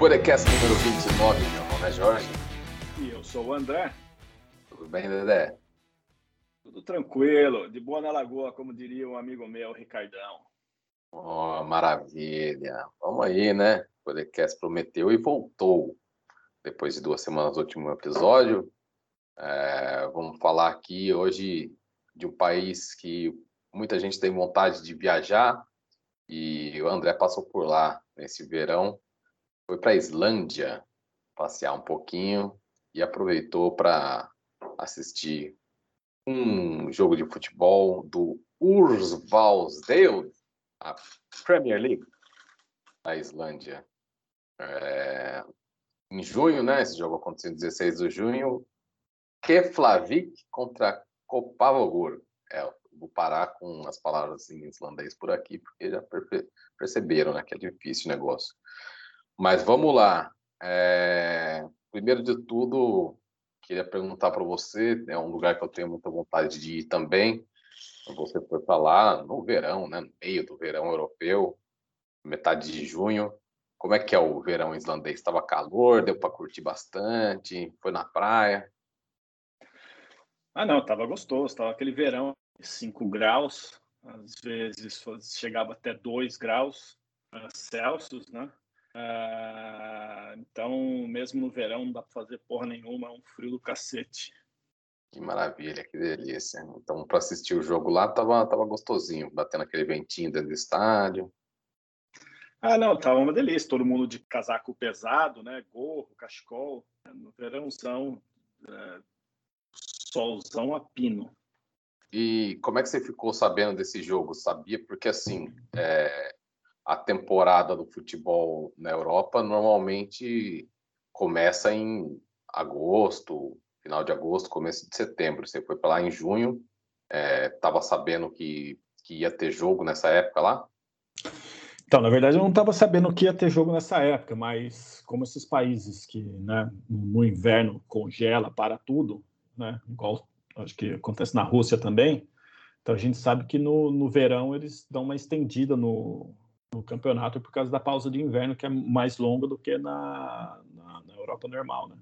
Podcast número 29, meu nome é Jorge. E eu sou o André. Tudo bem, Dedé? Tudo tranquilo, de boa na lagoa, como diria um amigo meu, Ricardão. Oh, maravilha. Vamos aí, né? O podcast prometeu e voltou. Depois de duas semanas do último episódio. É, vamos falar aqui hoje de um país que muita gente tem vontade de viajar e o André passou por lá nesse verão. Foi para a Islândia passear um pouquinho e aproveitou para assistir um jogo de futebol do Ursvalsdale, a Premier League da Islândia. É, em junho, né? Esse jogo aconteceu em 16 de junho. Keflavik contra Kopavogur. É, vou parar com as palavras em islandês por aqui, porque já perceberam né, que é difícil o negócio. Mas vamos lá. É, primeiro de tudo, queria perguntar para você, é um lugar que eu tenho muita vontade de ir também. Você foi para lá no verão, né, no meio do verão europeu, metade de junho. Como é que é o verão islandês? Estava calor, deu para curtir bastante, foi na praia? Ah, não, estava gostoso, estava aquele verão, 5 graus, às vezes chegava até 2 graus uh, Celsius, né? Uh, então, mesmo no verão, não dá para fazer porra nenhuma, é um frio do cacete. Que maravilha, que delícia. Então, para assistir o jogo lá, tava, tava gostosinho, batendo aquele ventinho dentro do estádio. Ah, não, tava uma delícia. Todo mundo de casaco pesado, né? Gorro, cachecol. No verãozão, é, solzão a pino. E como é que você ficou sabendo desse jogo? Sabia? Porque, assim, é, a temporada do futebol na Europa normalmente começa em agosto, final de agosto, começo de setembro. Você foi para lá em junho, estava é, sabendo que, que ia ter jogo nessa época lá? Então, na verdade, eu não estava sabendo que ia ter jogo nessa época, mas como esses países que né, no inverno congela para tudo, né, igual acho que acontece na Rússia também, então a gente sabe que no, no verão eles dão uma estendida no, no campeonato por causa da pausa de inverno, que é mais longa do que na, na, na Europa normal, né?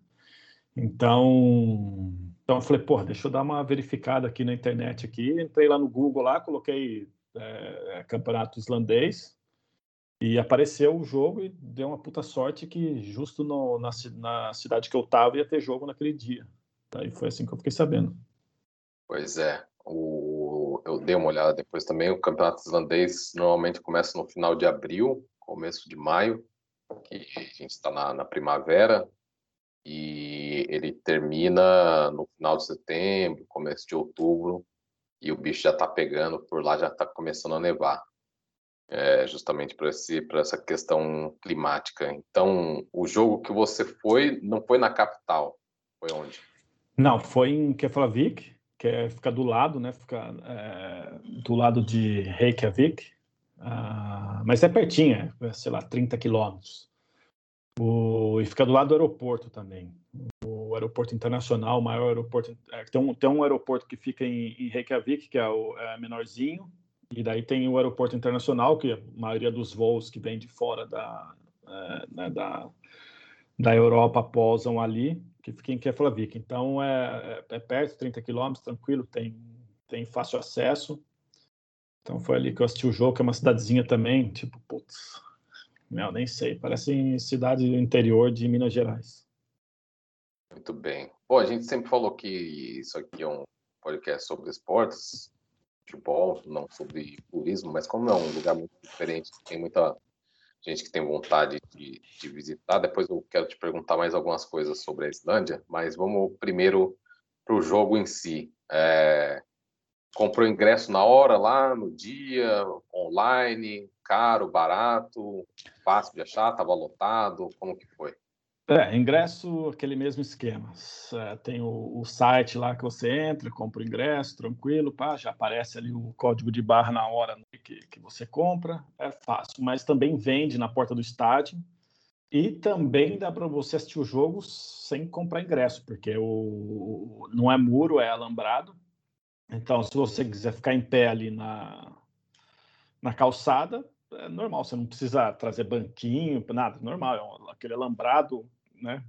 Então, então eu falei, pô, deixa eu dar uma verificada aqui na internet aqui, entrei lá no Google lá, coloquei é, campeonato islandês, e apareceu o jogo e deu uma puta sorte que justo no, na, na, cidade que eu tava ia ter jogo naquele dia. Aí foi assim que eu fiquei sabendo. Pois é. O, eu dei uma olhada depois também. O campeonato islandês normalmente começa no final de abril, começo de maio, que a gente está na, na primavera, e ele termina no final de setembro, começo de outubro, e o bicho já está pegando, por lá já está começando a nevar é, justamente para essa questão climática. Então, o jogo que você foi não foi na capital, foi onde? Não, foi em Keflavik, que é, fica do lado, né? Fica é, do lado de Reykjavik, uh, mas é pertinho, é, sei lá, 30 quilômetros. e fica do lado do aeroporto também. O aeroporto internacional, o maior aeroporto. É, tem, um, tem um aeroporto que fica em, em Reykjavik, que é o é menorzinho, e daí tem o aeroporto internacional, que a maioria dos voos que vêm de fora da, é, né, da, da Europa pousam ali, que fica em Keflavik. Então é, é, é perto, 30 quilômetros, tranquilo, tem, tem fácil acesso. Então foi ali que eu assisti o jogo, que é uma cidadezinha também, tipo, putz, meu, nem sei, parece cidade interior de Minas Gerais. Muito bem. Bom, a gente sempre falou que isso aqui é um podcast sobre esportes, futebol, não sobre turismo, mas como é um lugar muito diferente, tem muita gente que tem vontade de, de, visitar. Depois eu quero te perguntar mais algumas coisas sobre a Islândia, mas vamos primeiro para o jogo em si. É, comprou ingresso na hora, lá no dia, online, caro, barato, fácil de achar, estava lotado, como que foi? É, ingresso, aquele mesmo esquema. É, tem o, o, site lá que você entra, compra o ingresso, tranquilo, pá, já aparece ali o código de barra na hora que, que você compra, é fácil. Mas também vende na porta do estádio e também dá para você assistir o jogo sem comprar ingresso, porque o, não é muro, é alambrado. Então, se você quiser ficar em pé ali na, na calçada, é normal, você não precisa trazer banquinho, nada, normal, é aquele alambrado, né?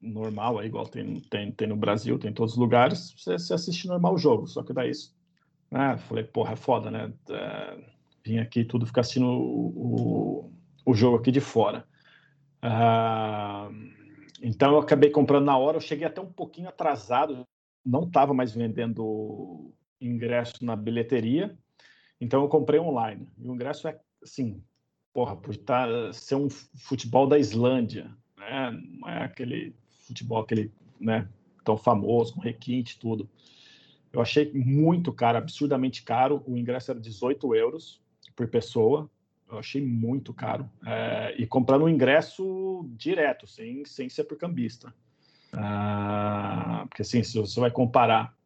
Normal, é igual tem, tem, tem no Brasil, tem em todos os lugares, você, você assiste normal o jogo, só que daí né? Falei, porra, é foda, né? É, vim aqui tudo ficar assistindo o, o, o jogo aqui de fora. Ah, então eu acabei comprando na hora, eu cheguei até um pouquinho atrasado, não estava mais vendendo ingresso na bilheteria, então eu comprei online. E o ingresso é assim, porra, por estar, tá, ser um futebol da Islândia, né? Não é aquele futebol aquele, né, tão famoso, com requinte tudo. Eu achei muito caro, absurdamente caro. O ingresso era 18 euros por pessoa. Eu achei muito caro. É, e comprando um ingresso direto, sem, sem ser por cambista. Ah, porque assim, se você vai comparar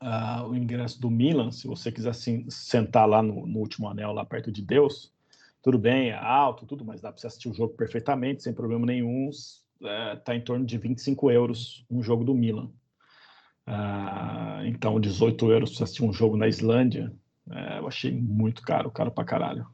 uh, o ingresso do Milan, se você quiser assim, sentar lá no, no, último anel, lá perto de Deus, tudo bem, é alto, tudo, mas dá para você assistir o jogo perfeitamente, sem problema nenhum. Está é, em torno de 25 euros um jogo do Milan. Uh, então, 18 euros para assistir um jogo na Islândia, é, eu achei muito caro, caro pra caralho.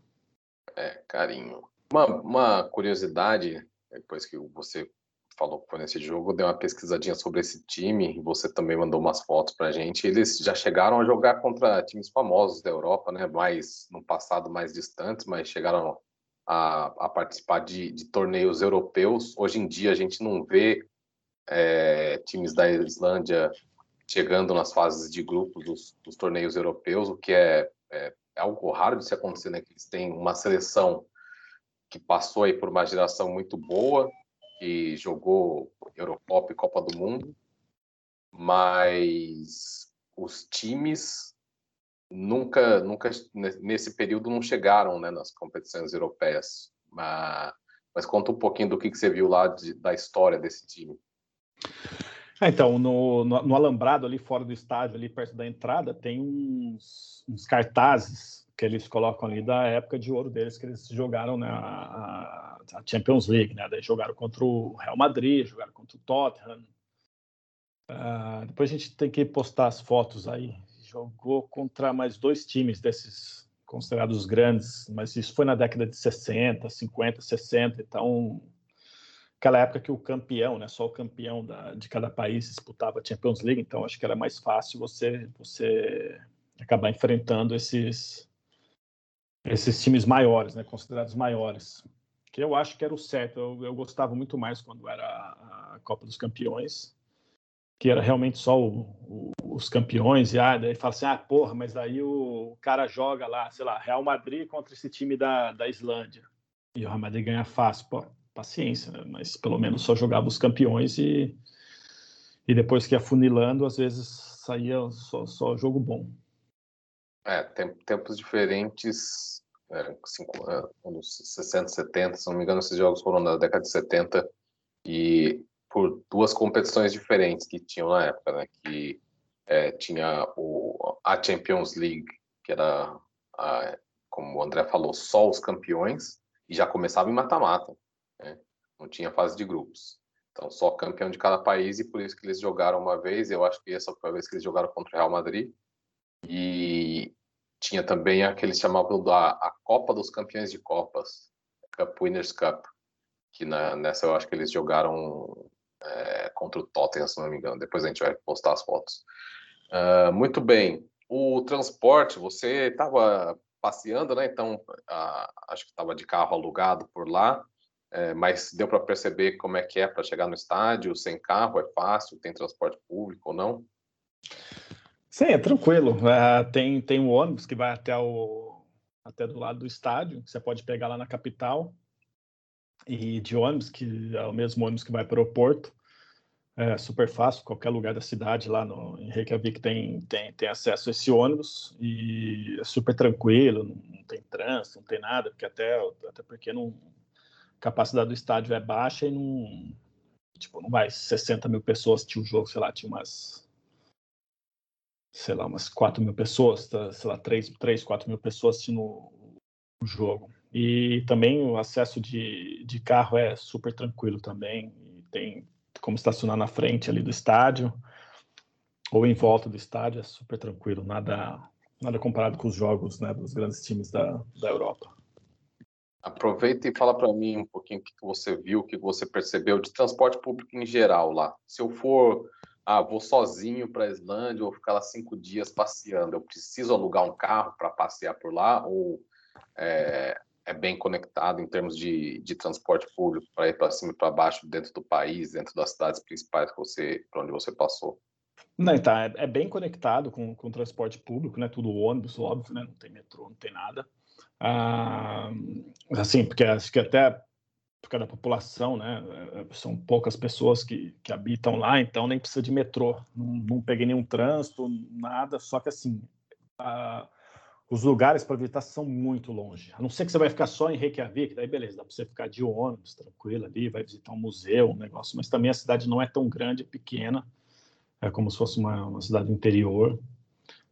É, carinho. Uma, uma curiosidade, depois que você falou que foi nesse jogo, deu uma pesquisadinha sobre esse time, você também mandou umas fotos pra gente. Eles já chegaram a jogar contra times famosos da Europa, né? Mais no passado mais distantes, mas chegaram a, a participar de, de, torneios europeus. Hoje em dia a gente não vê é, times da Islândia chegando nas fases de grupos dos, dos torneios europeus, o que é, é, é, algo raro de se acontecer, né? Que eles têm uma seleção que passou aí por uma geração muito boa, que jogou Europop e Copa do Mundo, mas os times nunca, nunca nesse período não chegaram né, nas competições europeias. Mas, mas conta um pouquinho do que, que você viu lá de, da história desse time. É, então, no, no, no, alambrado ali fora do estádio, ali perto da entrada, tem uns, uns cartazes que eles colocam ali da época de ouro deles, que eles jogaram na né, Champions League, né? Daí jogaram contra o Real Madrid, jogaram contra o Tottenham. Uh, depois a gente tem que postar as fotos aí. Jogou contra mais dois times desses considerados grandes, mas isso foi na década de 60, 50, 60, então aquela época que o campeão, né, só o campeão da, de cada país disputava a Champions League, então acho que era mais fácil você você acabar enfrentando esses esses times maiores, né, considerados maiores, que eu acho que era o certo. Eu, eu gostava muito mais quando era a, Copa dos Campeões, que era realmente só o, o, os campeões, e ah, daí fala assim, ah, porra, mas aí o cara joga lá, sei lá, Real Madrid contra esse time da, da Islândia, e o Real Madrid ganha fácil, pô, paciência, né? mas pelo menos só jogava os campeões e, e depois que ia funilando, às vezes saía só, só jogo bom. É, tem, tempos diferentes é, cinco, é, anos 60, 70, se não me engano, esses jogos foram na década de 70 e por duas competições diferentes que tinham na época, né? Que é, tinha o, a Champions League, que era, a, como o André falou, só os campeões e já começava em mata-mata, né? Não tinha fase de grupos. Então, só campeão de cada país e por isso que eles jogaram uma vez. Eu acho que essa foi a vez que eles jogaram contra o Real Madrid. E tinha também a que eles chamavam da a Copa dos Campeões de Copas, Cup Winners Cup, que na, nessa eu acho que eles jogaram é, contra o Tottenham, se não me engano. Depois a gente vai postar as fotos. Uh, muito bem. O transporte, você estava passeando, né? Então, acho que estava de carro alugado por lá, é, mas deu para perceber como é que é para chegar no estádio sem carro? É fácil? Tem transporte público ou não? Sim, é tranquilo. Uh, tem, tem um ônibus que vai até, o, até do lado do estádio, você pode pegar lá na capital. E de ônibus, que é o mesmo ônibus que vai para o aeroporto. É super fácil, qualquer lugar da cidade lá no, em Reykjavik tem, tem, tem acesso a esse ônibus e é super tranquilo, não, não tem trânsito, não tem nada, porque até, até porque não, a capacidade do estádio é baixa e não, tipo, não vai 60 mil pessoas assistir o jogo, sei lá, tinha umas sei lá, umas 4 mil pessoas, tá, sei lá, 3, 3 4 mil pessoas assistindo o jogo. E também o acesso de, de carro é super tranquilo também. tem como estacionar na frente ali do estádio ou em volta do estádio, é super tranquilo, nada, nada comparado com os jogos né, dos grandes times da, da Europa. Aproveita e fala para mim um pouquinho o que você viu, o que você percebeu de transporte público em geral lá. Se eu for, ah, vou sozinho para a Islândia, vou ficar lá cinco dias passeando, eu preciso alugar um carro para passear por lá ou é, é, bem conectado em termos de, de transporte público para ir para cima e para baixo dentro do país, dentro das cidades principais que você, para onde você passou? Não, tá, é, bem conectado com, com o transporte público, né? Tudo ônibus, óbvio, né? Não tem metrô, não tem nada. Ah, assim, porque acho que até por causa da população, né? São poucas pessoas que, que habitam lá, então nem precisa de metrô. Não, não peguei nenhum trânsito, nada. Só que assim, ah, os lugares para visitar são muito longe. A não ser que você vai ficar só em Reykjavik, daí beleza, dá para você ficar de ônibus, tranquilo ali, vai visitar um museu, um negócio. Mas também a cidade não é tão grande, é pequena. É como se fosse uma, uma cidade interior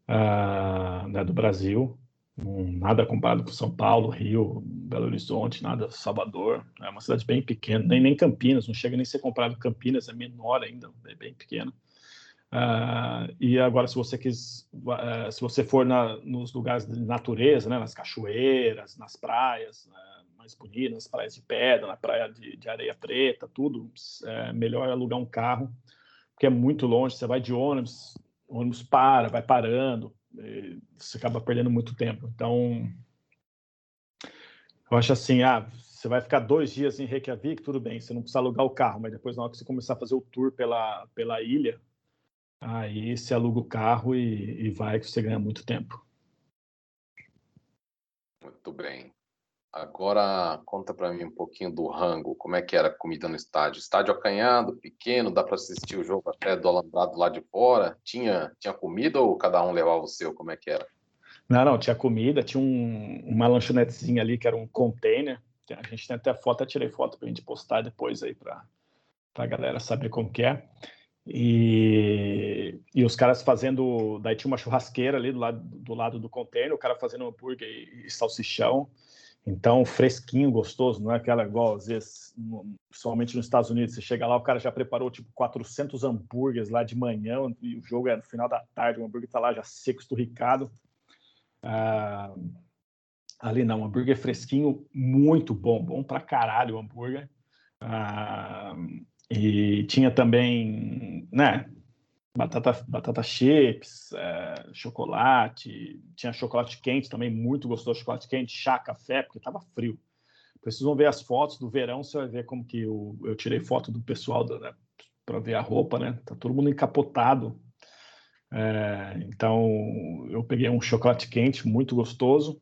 uh, né, do Brasil nada comparado com São Paulo, Rio, Belo Horizonte, nada, Salvador. É uma cidade bem pequena, nem, nem Campinas, não chega nem a ser comparado com Campinas, é menor ainda, é bem pequena. Uh, e agora, se você quis, uh, se você for na, nos lugares de natureza, né, nas cachoeiras, nas praias uh, mais bonitas, nas praias de pedra, na praia de, de areia preta, tudo, é melhor alugar um carro, porque é muito longe. Você vai de ônibus, o ônibus para, vai parando, você acaba perdendo muito tempo. Então, eu acho assim, ah, você vai ficar dois dias em Reykjavik, tudo bem, você não precisa alugar o carro, mas depois na hora que você começar a fazer o tour pela, pela ilha, aí você aluga o carro e, e vai que você ganha muito tempo. Muito bem. Agora conta para mim um pouquinho do rango, como é que era a comida no estádio? Estádio acanhado, pequeno, dá para assistir o jogo até do alambrado lá de fora? Tinha, tinha comida ou cada um levava o seu? Como é que era? Não, não, tinha comida, tinha um, uma lanchonetezinha ali que era um container. A gente tem até foto, eu tirei foto para a gente postar depois aí para a galera saber como que é. E, e os caras fazendo. Daí tinha uma churrasqueira ali do lado do, lado do container, o cara fazendo hambúrguer e, e salsichão. Então, fresquinho, gostoso, não é aquela igual, às vezes, principalmente nos Estados Unidos, você chega lá, o cara já preparou tipo 400 hambúrgueres lá de manhã, e o jogo é no final da tarde, o hambúrguer tá lá já seco, esturricado. Ah, ali não, hambúrguer fresquinho, muito bom, bom pra caralho o hambúrguer. Ah, e tinha também, né, batata, batata chips, é, chocolate, tinha chocolate quente também, muito gostoso chocolate quente, chá, café, porque estava frio. Precisam ver as fotos do verão, você vai ver como que eu, eu tirei foto do pessoal né, para ver a roupa, né? Tá todo mundo encapotado. É, então eu peguei um chocolate quente muito gostoso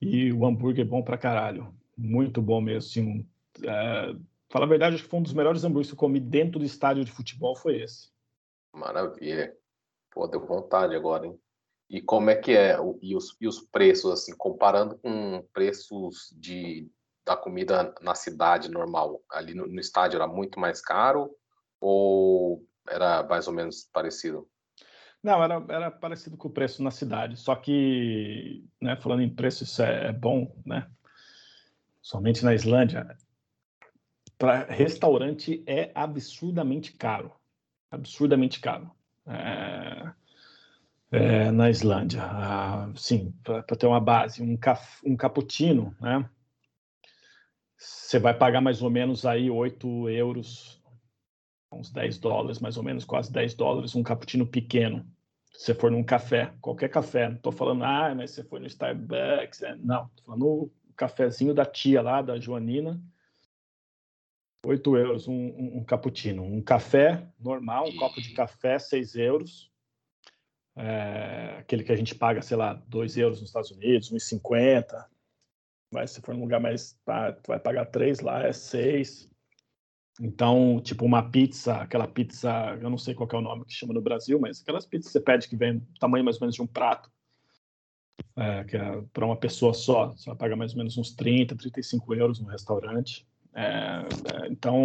e o hambúrguer bom para caralho, muito bom mesmo. Assim, é, fala a verdade, acho que foi um dos melhores hambúrgueres que eu comi dentro do estádio de futebol foi esse. Maravilha. Pô, deu vontade agora, hein? E como é que é? E os, e os preços, assim, comparando com preços de, da comida na cidade normal? Ali no, no estádio era muito mais caro ou era mais ou menos parecido? Não, era, era parecido com o preço na cidade, só que, né, falando em preço, isso é, é bom, né? Somente na Islândia, restaurante é absurdamente caro absurdamente caro. É, é, na Islândia. Ah, sim, para ter uma base, um, caf, um cappuccino, né? Você vai pagar mais ou menos aí 8 euros, uns 10 dólares, mais ou menos, quase 10 dólares, um cappuccino pequeno. Se você for num café, qualquer café, não estou falando, ah, mas você foi no Starbucks, é, não, estou falando o cafezinho da tia lá, da Joanina, 8 euros um, um, um cappuccino. Um café normal, um copo de café, 6 euros. É, aquele que a gente paga, sei lá, 2 euros nos Estados Unidos, 1,50. Mas se for num lugar mais. Tá, tu vai pagar 3 lá, é 6. Então, tipo, uma pizza, aquela pizza, eu não sei qual é o nome que chama no Brasil, mas aquelas pizzas que você pede que vem tamanho mais ou menos de um prato, é, que é para uma pessoa só, você vai pagar mais ou menos uns 30, 35 euros no restaurante. É, é, então,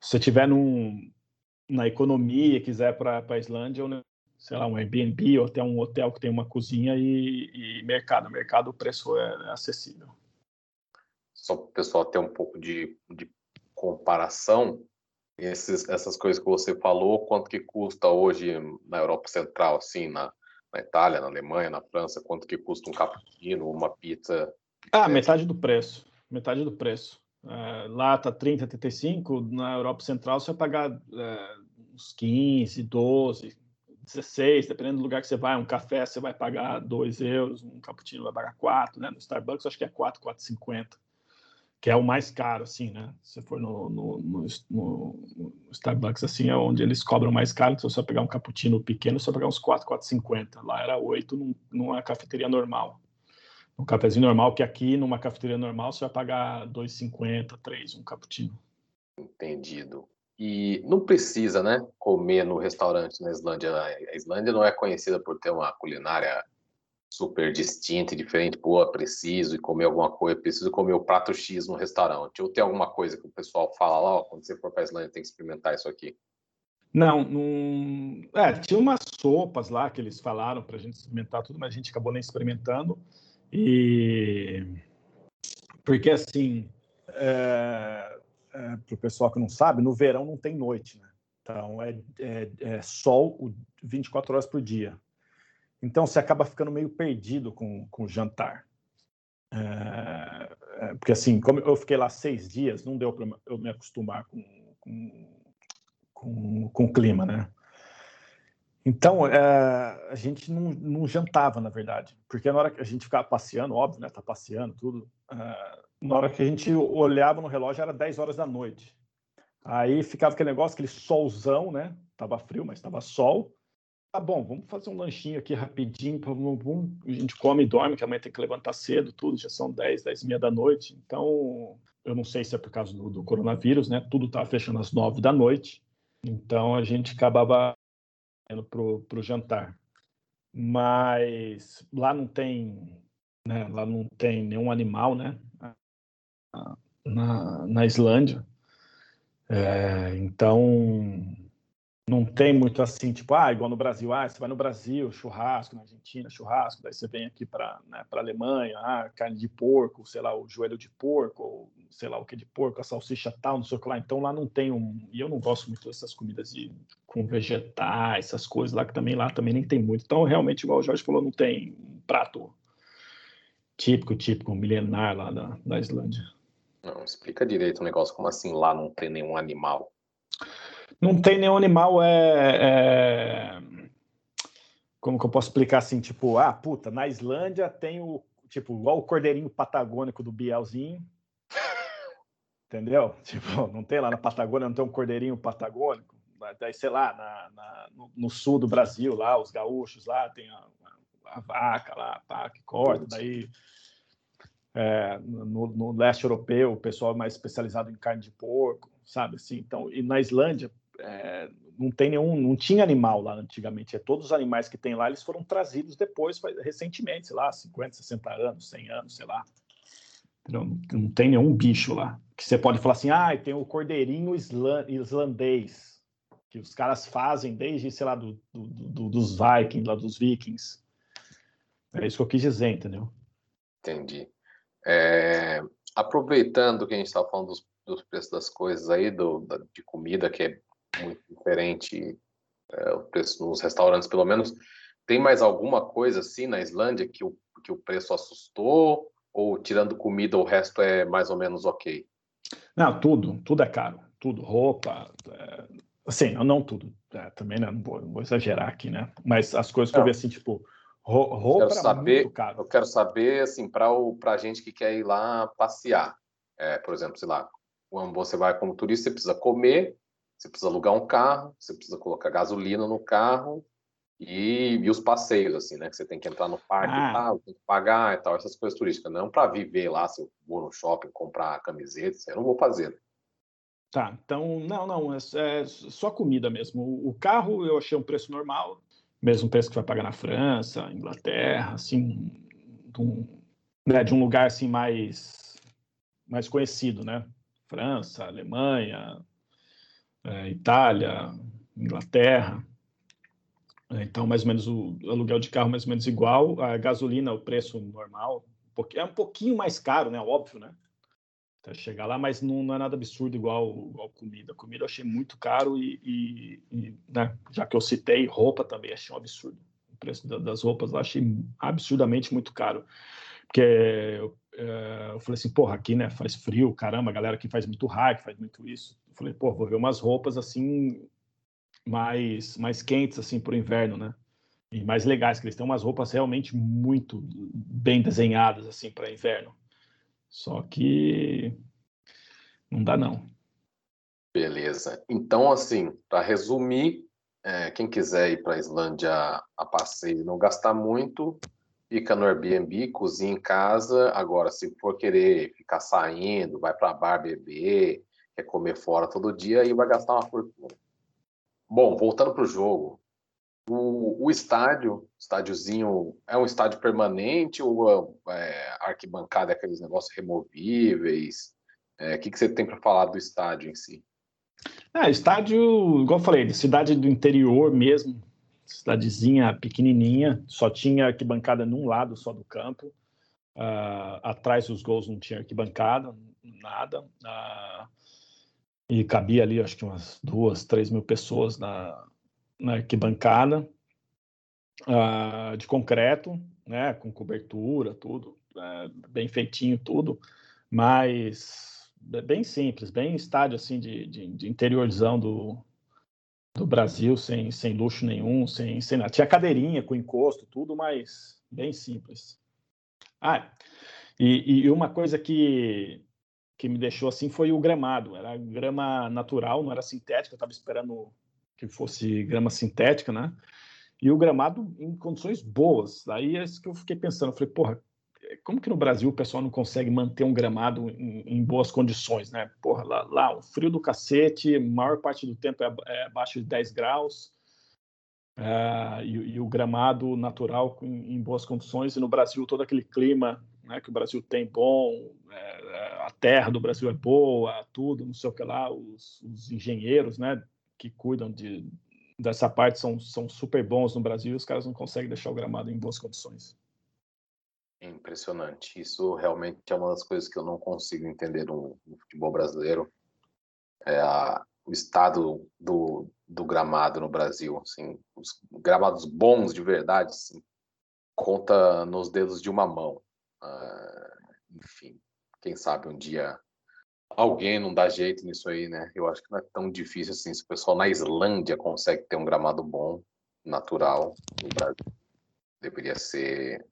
se você tiver num, na economia quiser para a Islândia, ou, sei lá, um Airbnb ou até um hotel que tem uma cozinha e, e mercado. Mercado, o preço é acessível. Só para o pessoal ter um pouco de, de comparação, esses, essas coisas que você falou, quanto que custa hoje na Europa Central, assim, na, na Itália, na Alemanha, na França, quanto que custa um cappuccino, uma pizza Ah, metade do preço. Metade do preço. É, lá tá 30, 35, na Europa Central você vai pagar é, uns 15, 12, 16, dependendo do lugar que você vai. Um café você vai pagar 2 euros, um cappuccino vai pagar 4, né? No Starbucks acho que é 4, 4,50, que é o mais caro, assim, né? Se for no, no, no, no, Starbucks, assim, é onde eles cobram mais caro. Então, se você pegar um cappuccino pequeno, você vai pagar uns 4, 4,50. Lá era 8 num, numa cafeteria normal. Um cafezinho normal, que aqui, numa cafeteria normal, você vai pagar 2,50, 3, um cappuccino. Entendido. E não precisa, né, comer no restaurante na Islândia. A Islândia não é conhecida por ter uma culinária super distinta e diferente. Pô, preciso comer alguma coisa, preciso comer o prato X no restaurante. Ou tem alguma coisa que o pessoal fala lá, ó, quando você for para a Islândia tem que experimentar isso aqui. Não, não... É, tinha umas sopas lá que eles falaram para a gente experimentar tudo, mas a gente acabou nem experimentando. E porque assim, é é, para o pessoal que não sabe, no verão não tem noite, né? Então é, é, é, sol 24 horas por dia. Então você acaba ficando meio perdido com, com o jantar. É, é porque assim, como eu fiquei lá seis dias, não deu para eu me acostumar com, com, com, com o clima, né? Então, é, a gente não, não, jantava, na verdade, porque na hora que a gente ficava passeando, óbvio, né? Tá passeando, tudo. É, na hora que a gente olhava no relógio era 10 horas da noite. Aí ficava aquele negócio, aquele solzão, né? Tava frio, mas tava sol. Tá bom, vamos fazer um lanchinho aqui rapidinho, a gente come e dorme, que amanhã tem que levantar cedo, tudo, já são 10, 10 e meia da noite. Então, eu não sei se é por causa do, do coronavírus, né? Tudo tava fechando às 9 da noite. Então, a gente acabava pro, pro jantar. Mas lá não tem, né? Lá não tem nenhum animal, né? na, na Islândia. É, então, não tem muito assim, tipo, ah, igual no Brasil, ah, você vai no Brasil, churrasco, na Argentina, churrasco, daí você vem aqui para né, a Alemanha, ah, carne de porco, sei lá, o joelho de porco, ou sei lá o que de porco, a salsicha tal, não sei o que lá. Então lá não tem um. E eu não gosto muito dessas comidas de, com vegetais, essas coisas lá, que também lá também nem tem muito. Então, realmente, igual o Jorge falou, não tem um prato típico, típico, milenar lá da, da Islândia. Não, explica direito o negócio, como assim lá não tem nenhum animal? Não tem nenhum animal, é, é... Como que eu posso explicar assim, tipo, ah, puta, na Islândia tem o, tipo, igual o cordeirinho patagônico do Bielzinho, entendeu? Tipo, não tem lá na Patagônia, não tem um cordeirinho patagônico, daí, sei lá, na, na no, no, sul do Brasil, lá, os gaúchos lá, tem a, a, a vaca lá, pá, que corta, daí é, no, no, leste europeu, o pessoal é mais especializado em carne de porco, sabe assim. Então, e na Islândia é, não tem nenhum, não tinha animal lá antigamente. É todos os animais que tem lá, eles foram trazidos depois, recentemente, sei lá, 50, 60 anos, 100 anos, sei lá. Não, não tem nenhum bicho lá. Que você pode falar assim, ah, tem o cordeirinho islandês, que os caras fazem desde, sei lá, do, do, do, dos vikings, lá dos vikings. É isso que eu quis dizer, entendeu? Entendi. É, aproveitando que a gente estava falando dos, dos, preços das coisas aí, do, da, de comida, que é muito diferente, é, o preço nos restaurantes, pelo menos, tem mais alguma coisa assim na Islândia que o, que o preço assustou? Ou tirando comida, o resto é mais ou menos ok? Não, tudo, tudo é caro. Tudo, roupa, é, assim, não tudo, é, também né, não vou, não vou, exagerar aqui, né? Mas as coisas que não. eu vi assim, tipo, Roupa quero saber, Eu quero saber, assim, para a gente que quer ir lá passear. É, por exemplo, sei lá, quando você vai como turista, você precisa comer, você precisa alugar um carro, você precisa colocar gasolina no carro e, e os passeios, assim, né? Que você tem que entrar no parque ah. e tal, tem que pagar e tal, essas coisas turísticas. Não para viver lá, se eu vou no shopping comprar camiseta, eu não vou fazer. Tá, então, não, não, é, é só comida mesmo. O carro eu achei um preço normal, mesmo preço que vai pagar na França, Inglaterra, assim, de um, né, de um lugar assim mais, mais conhecido, né? França, Alemanha, é, Itália, Inglaterra. Então, mais ou menos o aluguel de carro mais ou menos igual, a gasolina, o preço normal, é um pouquinho mais caro, né? Óbvio, né? até chegar lá, mas não, não, é nada absurdo igual, igual comida. Comida eu achei muito caro e, e, e né, já que eu citei, roupa também achei um absurdo. O preço da, das roupas eu achei absurdamente muito caro. Porque eu, é, eu falei assim, porra, aqui, né, faz frio, caramba, a galera que faz muito hike, faz muito isso. Eu falei, pô, vou ver umas roupas assim mais mais quentes assim para o inverno, né? E mais legais, que eles têm umas roupas realmente muito bem desenhadas assim para inverno. Só que não dá não. Beleza. Então, assim, para resumir, é, quem quiser ir para a Islândia a passeio e não gastar muito, fica no Airbnb, cozinha em casa. Agora, se for querer ficar saindo, vai para bar beber, quer comer fora todo dia, aí vai gastar uma fortuna. Bom, voltando para o jogo, o estádio, estádiozinho, é um estádio permanente ou é, arquibancada é aqueles negócios removíveis? É, o que, que você tem para falar do estádio em si? É, estádio, igual eu falei, de cidade do interior mesmo, cidadezinha pequenininha, só tinha arquibancada num lado só do campo. Uh, atrás dos gols não tinha arquibancada, nada. Uh, e cabia ali, acho que umas duas, três mil pessoas na, na arquibancada, uh, de concreto, né, com cobertura, tudo, bem feitinho tudo, mas bem simples, bem estádio assim de, de, de interiorzão do, do Brasil sem, sem luxo nenhum, sem, sem nada. Tinha cadeirinha com encosto, tudo, mas bem simples. Ah, e, e uma coisa que, que me deixou assim foi o gramado. Era grama natural, não era sintética. Eu estava esperando que fosse grama sintética, né? E o gramado em condições boas. Aí é isso que eu fiquei pensando. Eu falei, porra, como que no Brasil o pessoal não consegue manter um gramado em, em boas condições, né? Porra, lá, lá, o frio do cacete, maior parte do tempo é, é abaixo de 10 graus, é, e, e, o gramado natural em, em, boas condições, e no Brasil todo aquele clima né, que o Brasil tem bom, é, a terra do Brasil é boa, tudo, não sei o que lá, os, os engenheiros, né, que cuidam de, dessa parte são, são super bons no Brasil, e os caras não conseguem deixar o gramado em boas condições. É impressionante. Isso realmente é uma das coisas que eu não consigo entender no, no futebol brasileiro. É a, o estado do, do gramado no Brasil. Assim, os gramados bons de verdade, assim, conta nos dedos de uma mão. Uh, enfim, quem sabe um dia alguém não dá jeito nisso aí, né? Eu acho que não é tão difícil assim. Se o pessoal na Islândia consegue ter um gramado bom, natural, no Brasil, deveria ser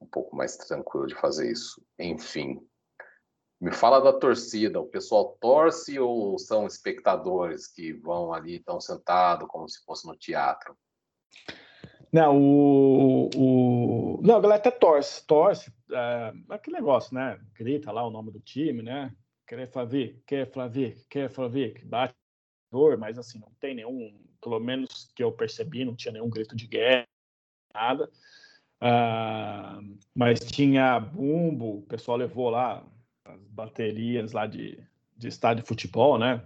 um pouco mais tranquilo de fazer isso. Enfim, me fala da torcida. O pessoal torce ou são espectadores que vão ali, estão sentados como se fosse no teatro? Não, o. Não, a galera até torce, torce. É, aquele negócio, né? Grita lá o nome do time, né? Quer Flavic, quer Flavic, quer Flavic, bate dor, mas assim, não tem nenhum, pelo menos que eu percebi, não tinha nenhum grito de guerra, nada. Uh, mas tinha bumbo, o pessoal levou lá as baterias lá de, de estádio de futebol, né?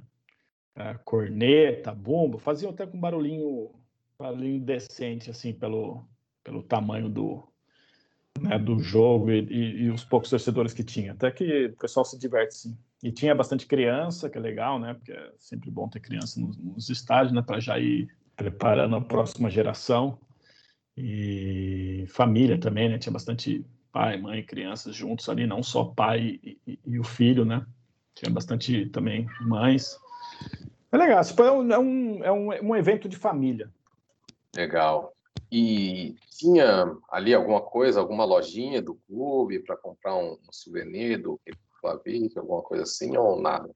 Uh, corneta, bumbo, faziam até com barulhinho, barulhinho decente, assim, pelo, pelo tamanho do, né, do jogo e, e, e, os poucos torcedores que tinha. Até que o pessoal se diverte, sim. E tinha bastante criança, que é legal, né? Porque é sempre bom ter criança nos, nos estádios, né? Para já ir preparando a próxima geração e família também, né? Tinha bastante pai, mãe, crianças juntos ali, não só pai e, e, e o filho, né? Tinha bastante também mães. É legal, é é um, é um, um evento de família. Legal. E tinha ali alguma coisa, alguma lojinha do clube para comprar um, um souvenir do Flavic, alguma coisa assim, ou nada?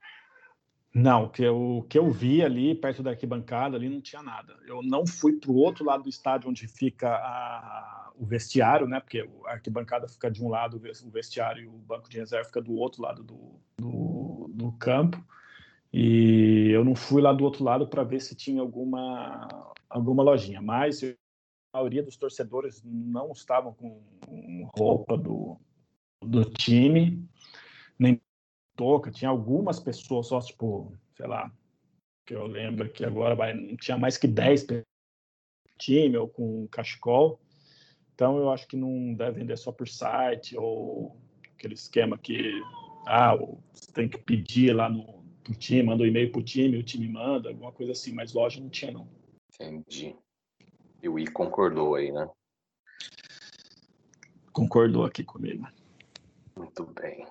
Não, que eu, que eu vi ali perto da arquibancada ali não tinha nada. Eu não fui para o outro lado do estádio onde fica a, o vestiário, né? Porque a arquibancada fica de um lado, o vestiário e o banco de reserva fica do outro lado do, do, do campo. E eu não fui lá do outro lado para ver se tinha alguma alguma lojinha. Mas eu, maioria dos torcedores não estavam com roupa do, do time, nem touca, tinha algumas pessoas só, tipo, sei lá, que eu lembro que agora vai, não tinha mais que 10 time ou com cachecol. Então eu acho que não deve vender só por site ou aquele esquema que ah, você tem que pedir lá no pro time, manda um e-mail pro time, o time manda, alguma coisa assim, mas loja não tinha não. Entendi. E o I concordou aí, né? Concordou aqui comigo. Muito bem.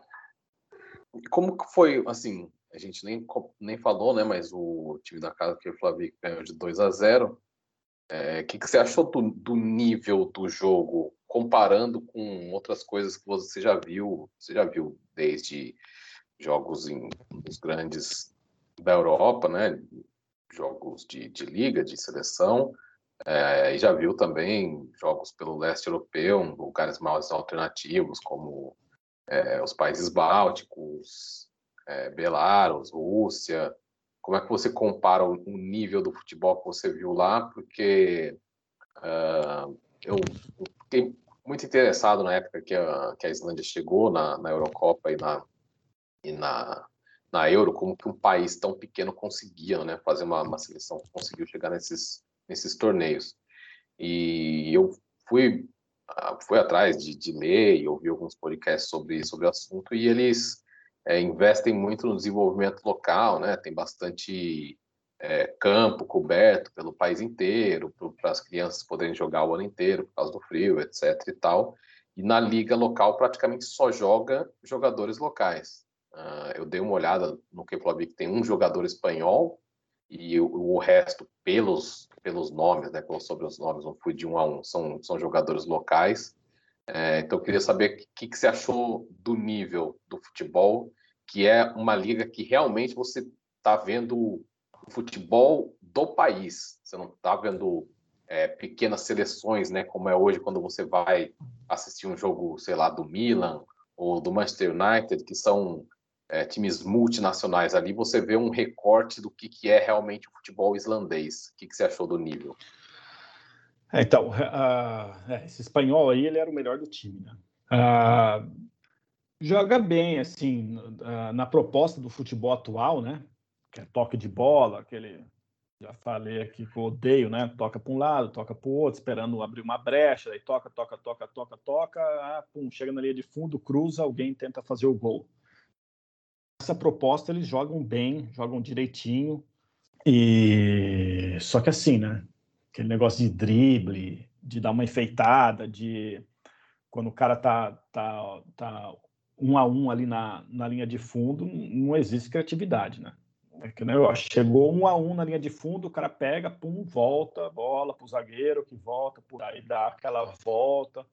E como que foi, assim, a gente nem, nem falou, né, mas o time da casa que o Flávio ganhou de 2 a 0 o é, que, que você achou do, do, nível do jogo comparando com outras coisas que você já viu? Você já viu desde jogos em os grandes da Europa, né? Jogos de, de liga, de seleção, é, e já viu também jogos pelo leste europeu, lugares mais alternativos, como é, os países bálticos, é, Belarus, Rússia, como é que você compara o, o nível do futebol que você viu lá? Porque uh, eu fiquei muito interessado na época que a, que a Islândia chegou na, na Eurocopa e na, e na, na Euro, como que um país tão pequeno conseguia né, fazer uma, uma seleção que conseguiu chegar nesses, nesses torneios. E eu fui, uh, fui atrás de, de ler e ouvir alguns podcasts sobre, sobre o assunto, e eles é, investem muito no desenvolvimento local, né? Tem bastante é, campo coberto pelo país inteiro, para as crianças poderem jogar o ano inteiro por causa do frio, etc. e tal. E na liga local praticamente só joga jogadores locais. Uh, eu dei uma olhada no que vi que tem um jogador espanhol e o, o, resto pelos pelos nomes, né? Pelos sobrenomes, não fui de um a um, são são jogadores locais. É, então eu queria saber o que, que você achou do nível do futebol que é uma liga que realmente você está vendo o futebol do país. Você não está vendo é, pequenas seleções, né? Como é hoje quando você vai assistir um jogo, sei lá, do Milan ou do Manchester United, que são é, times multinacionais. Ali você vê um recorte do que, que é realmente o futebol islandês. O que, que você achou do nível? É, então, uh, esse espanhol aí, ele era o melhor do time, né? Uh, joga bem, assim, na proposta do futebol atual, né? Que é toque de bola, aquele. Já falei aqui que eu odeio, né? Toca para um lado, toca para o outro, esperando abrir uma brecha, aí toca, toca, toca, toca, toca, ah, pum, chega na linha de fundo, cruza, alguém tenta fazer o gol. Essa proposta eles jogam bem, jogam direitinho, e só que assim, né? Aquele negócio de drible, de dar uma enfeitada, de quando o cara tá, tá, tá um a um ali na, na linha de fundo, não existe criatividade, né? É que, né, chegou um a um na linha de fundo, o cara pega, pum, volta, bola para o zagueiro, que volta, por aí dá aquela volta.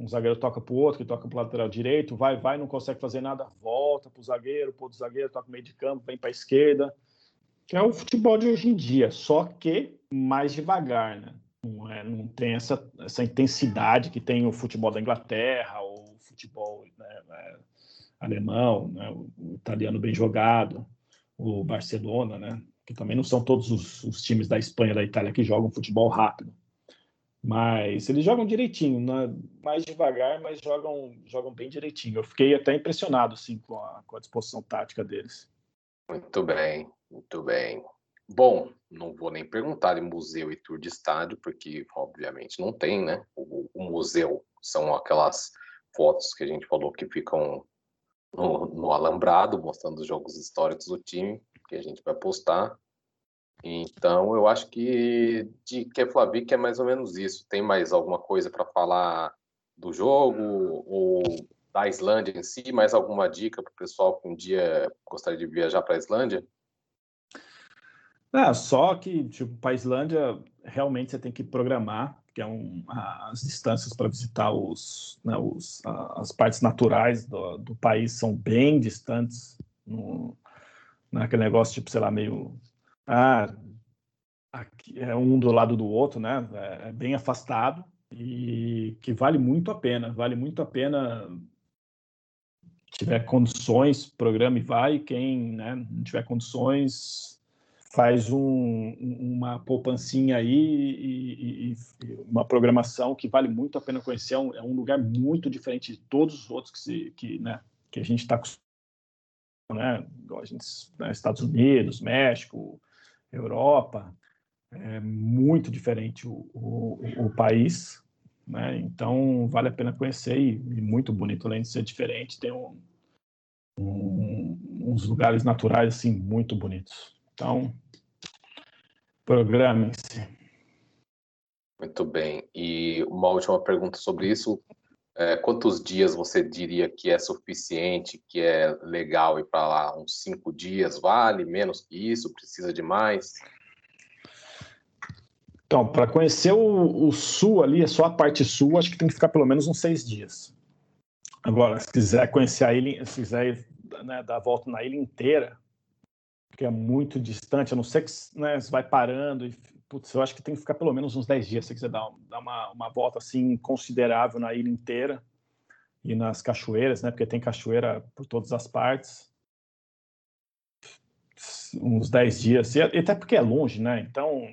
Um zagueiro toca para o outro, que toca para o lateral direito, vai, vai, não consegue fazer nada, volta para o zagueiro, para o zagueiro, toca meio de campo, vem para a esquerda. Que é o futebol de hoje em dia, só que mais devagar, né? Não, é, não tem essa, essa intensidade que tem o futebol da Inglaterra ou futebol né, é, alemão, né, o italiano bem jogado, o Barcelona, né, que também não são todos os, os times da Espanha da Itália que jogam futebol rápido. Mas eles jogam direitinho, né? mais devagar, mas jogam, jogam bem direitinho. Eu fiquei até impressionado assim, com, a, com a disposição tática deles. Muito bem, muito bem. Bom, não vou nem perguntar em museu e tour de estádio, porque obviamente não tem, né? O, o museu são aquelas fotos que a gente falou que ficam no, no alambrado, mostrando os jogos históricos do time, que a gente vai postar. Então, eu acho que de Keflavik é mais ou menos isso. Tem mais alguma coisa para falar do jogo ou da Islândia em si? Mais alguma dica para o pessoal que um dia gostaria de viajar para a Islândia? É, só que, tipo, para a Islândia, realmente você tem que programar que é um, as distâncias para visitar os, né, os, as partes naturais do, do, país são bem distantes, no, naquele negócio tipo, sei lá, meio ah, aqui é um do lado do outro, né? É, é bem afastado e que vale muito a pena, vale muito a pena tiver condições, programa e vai, quem né, não tiver condições, faz um, uma poupancinha aí e, e, e, uma programação que vale muito a pena conhecer. É um, é um, lugar muito diferente de todos os outros que, se, que, né, que a gente está acostumado, né, a gente, né, Estados Unidos, México, Europa. É muito diferente o, o, o país, né? Então vale a pena conhecer e, muito bonito, além de ser diferente, tem um, um, uns lugares naturais assim muito bonitos. Então, programem-se. Muito bem. E uma última pergunta sobre isso. É, quantos dias você diria que é suficiente, que é legal ir para lá? Uns cinco dias vale? Menos que isso? Precisa de mais? Então, para conhecer o, o, sul ali, só a parte sul, acho que tem que ficar pelo menos uns seis dias. Agora, se quiser conhecer a ilha, se quiser né, dar a volta na ilha inteira, que é muito distante, a não ser que né, você vai parando e putz, eu acho que tem que ficar pelo menos uns 10 dias se quiser dar, dar uma, uma volta assim considerável na ilha inteira e nas cachoeiras, né? Porque tem cachoeira por todas as partes. Uns 10 dias, e até porque é longe, né? Então,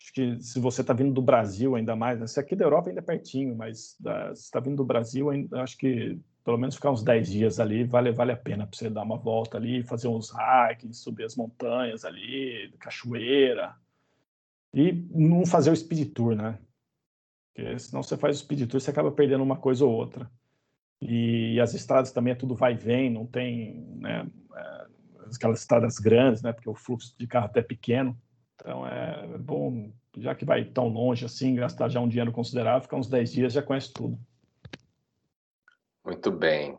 acho que se você está vindo do Brasil ainda mais, né? se aqui da Europa ainda é pertinho, mas da, se está vindo do Brasil, ainda, acho que pelo menos ficar uns 10 dias ali vale, vale a pena para você dar uma volta ali, fazer uns hikes, subir as montanhas ali, cachoeira, e não fazer o speed tour, né? Porque senão você faz o speed tour, você acaba perdendo uma coisa ou outra. E, e as estradas também é tudo vai e vem, não tem né, é, aquelas estradas grandes, né? Porque o fluxo de carro até é pequeno. Então é bom, já que vai tão longe assim, gastar já um dinheiro considerável, ficar uns 10 dias já conhece tudo. Muito bem.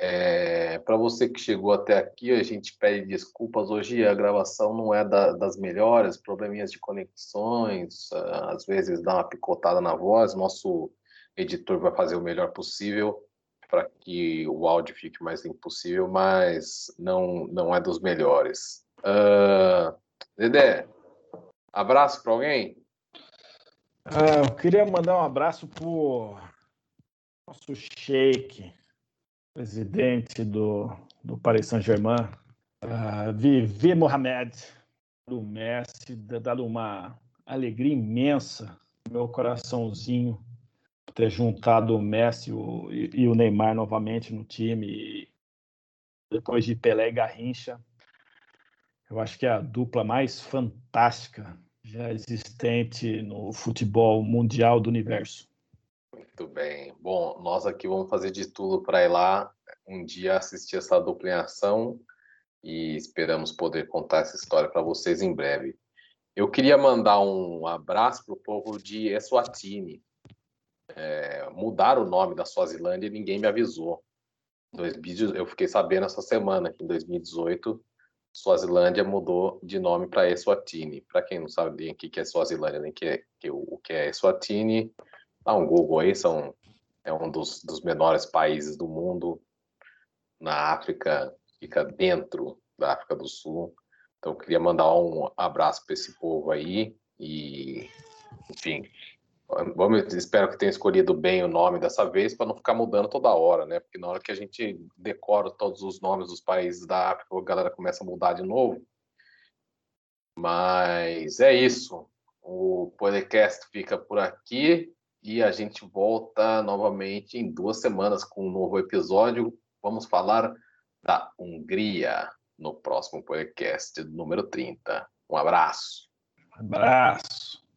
É, para você que chegou até aqui, a gente pede desculpas. Hoje a gravação não é da, das melhores, probleminhas de conexões, ah, às vezes dá uma picotada na voz. Nosso editor vai fazer o melhor possível para que o áudio fique mais limpo possível, mas não, não é dos melhores. Uh, Dedé, abraço para alguém? Uh, eu queria mandar um abraço para nosso shake presidente do, do Paris Saint-Germain, uh, Vivi Mohamed, do Messi, dado uma alegria imensa no meu coraçãozinho ter juntado o Messi o, e, e, o Neymar novamente no time, depois de Pelé e Garrincha. Eu acho que é a dupla mais fantástica já existente no futebol mundial do universo. Muito bem. Bom, nós aqui vamos fazer de tudo para ir lá um dia assistir essa dupla em ação e esperamos poder contar essa história para vocês em breve. Eu queria mandar um abraço para o povo de Eswatini. É, o nome da Suazilândia e ninguém me avisou. Eu fiquei sabendo essa semana que em 2018 Suazilândia mudou de nome para Eswatini. Para quem não sabe o que é Suazilândia nem que, que, o que é Dá um Google aí, são, é um dos, dos menores países do mundo na África, fica dentro da África do Sul. Então, queria mandar um abraço para esse povo aí e, enfim, vamos, espero que tenha escolhido bem o nome dessa vez para não ficar mudando toda hora, né? Porque na hora que a gente decora todos os nomes dos países da África, a galera começa a mudar de novo. Mas é isso. O podcast fica por aqui e a gente volta novamente em duas semanas com um novo episódio. Vamos falar da Hungria no próximo podcast número 30. Um abraço. Abraço.